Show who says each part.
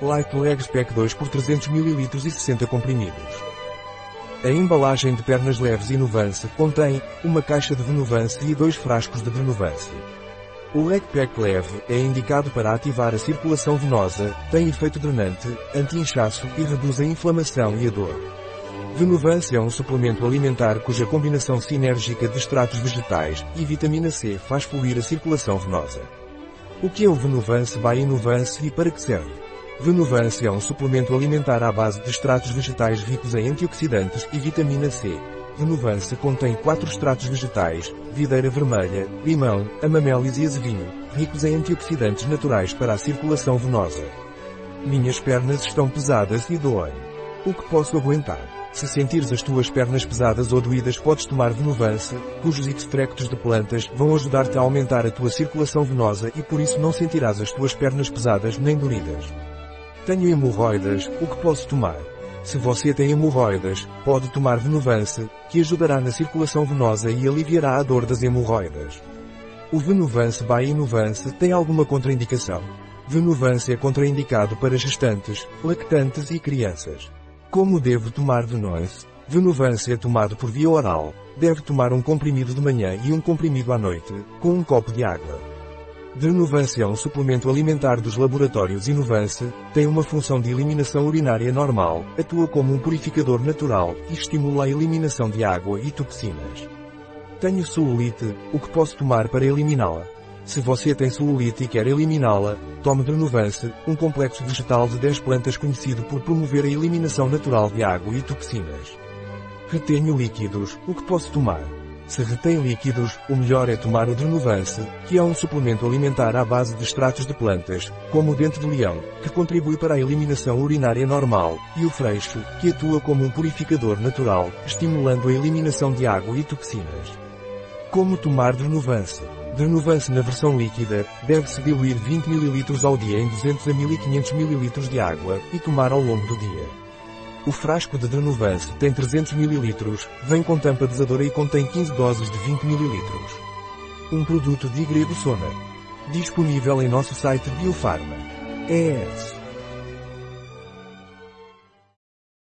Speaker 1: Light Legs Pack 2 por 300 ml e 60 comprimidos. A embalagem de pernas leves Inovance contém uma caixa de Venuvance e dois frascos de Venuvance. O leg pack leve é indicado para ativar a circulação venosa, tem efeito drenante, anti-inchaço e reduz a inflamação e a dor. Venuvance é um suplemento alimentar cuja combinação sinérgica de extratos vegetais e vitamina C faz fluir a circulação venosa. O que é o Venuvance by Inovance e para que serve? Venuvance é um suplemento alimentar à base de extratos vegetais ricos em antioxidantes e vitamina C. Venuvance contém quatro extratos vegetais, videira vermelha, limão, amamelis e azevinho, ricos em antioxidantes naturais para a circulação venosa. Minhas pernas estão pesadas e doem. O que posso aguentar? Se sentires as tuas pernas pesadas ou doídas podes tomar Venuvance, cujos extractos de plantas vão ajudar-te a aumentar a tua circulação venosa e por isso não sentirás as tuas pernas pesadas nem doídas. Tenho hemorroidas, o que posso tomar? Se você tem hemorroidas, pode tomar Venuvance, que ajudará na circulação venosa e aliviará a dor das hemorroidas. O Venuvance by Inovance tem alguma contraindicação? Venuvance é contraindicado para gestantes, lactantes e crianças. Como devo tomar Venuvance? Venuvance é tomado por via oral. Deve tomar um comprimido de manhã e um comprimido à noite, com um copo de água. Denuvance é um suplemento alimentar dos laboratórios Inovance, tem uma função de eliminação urinária normal, atua como um purificador natural e estimula a eliminação de água e toxinas. Tenho celulite, o que posso tomar para eliminá-la? Se você tem celulite e quer eliminá-la, tome Denuvance, um complexo vegetal de 10 plantas conhecido por promover a eliminação natural de água e toxinas. Retenho líquidos, o que posso tomar? Se retém líquidos, o melhor é tomar o Drenuvance, que é um suplemento alimentar à base de extratos de plantas, como o dente de leão, que contribui para a eliminação urinária normal, e o freixo, que atua como um purificador natural, estimulando a eliminação de água e toxinas. Como tomar Drenuvance? Drenuvance na versão líquida, deve-se diluir 20 ml ao dia em 200 a 1500 ml de água, e tomar ao longo do dia. O frasco de Drenuvance tem 300 ml, vem com tampa desadora e contém 15 doses de 20 ml. Um produto de Grego Sona. Disponível em nosso site Biofarma. ES.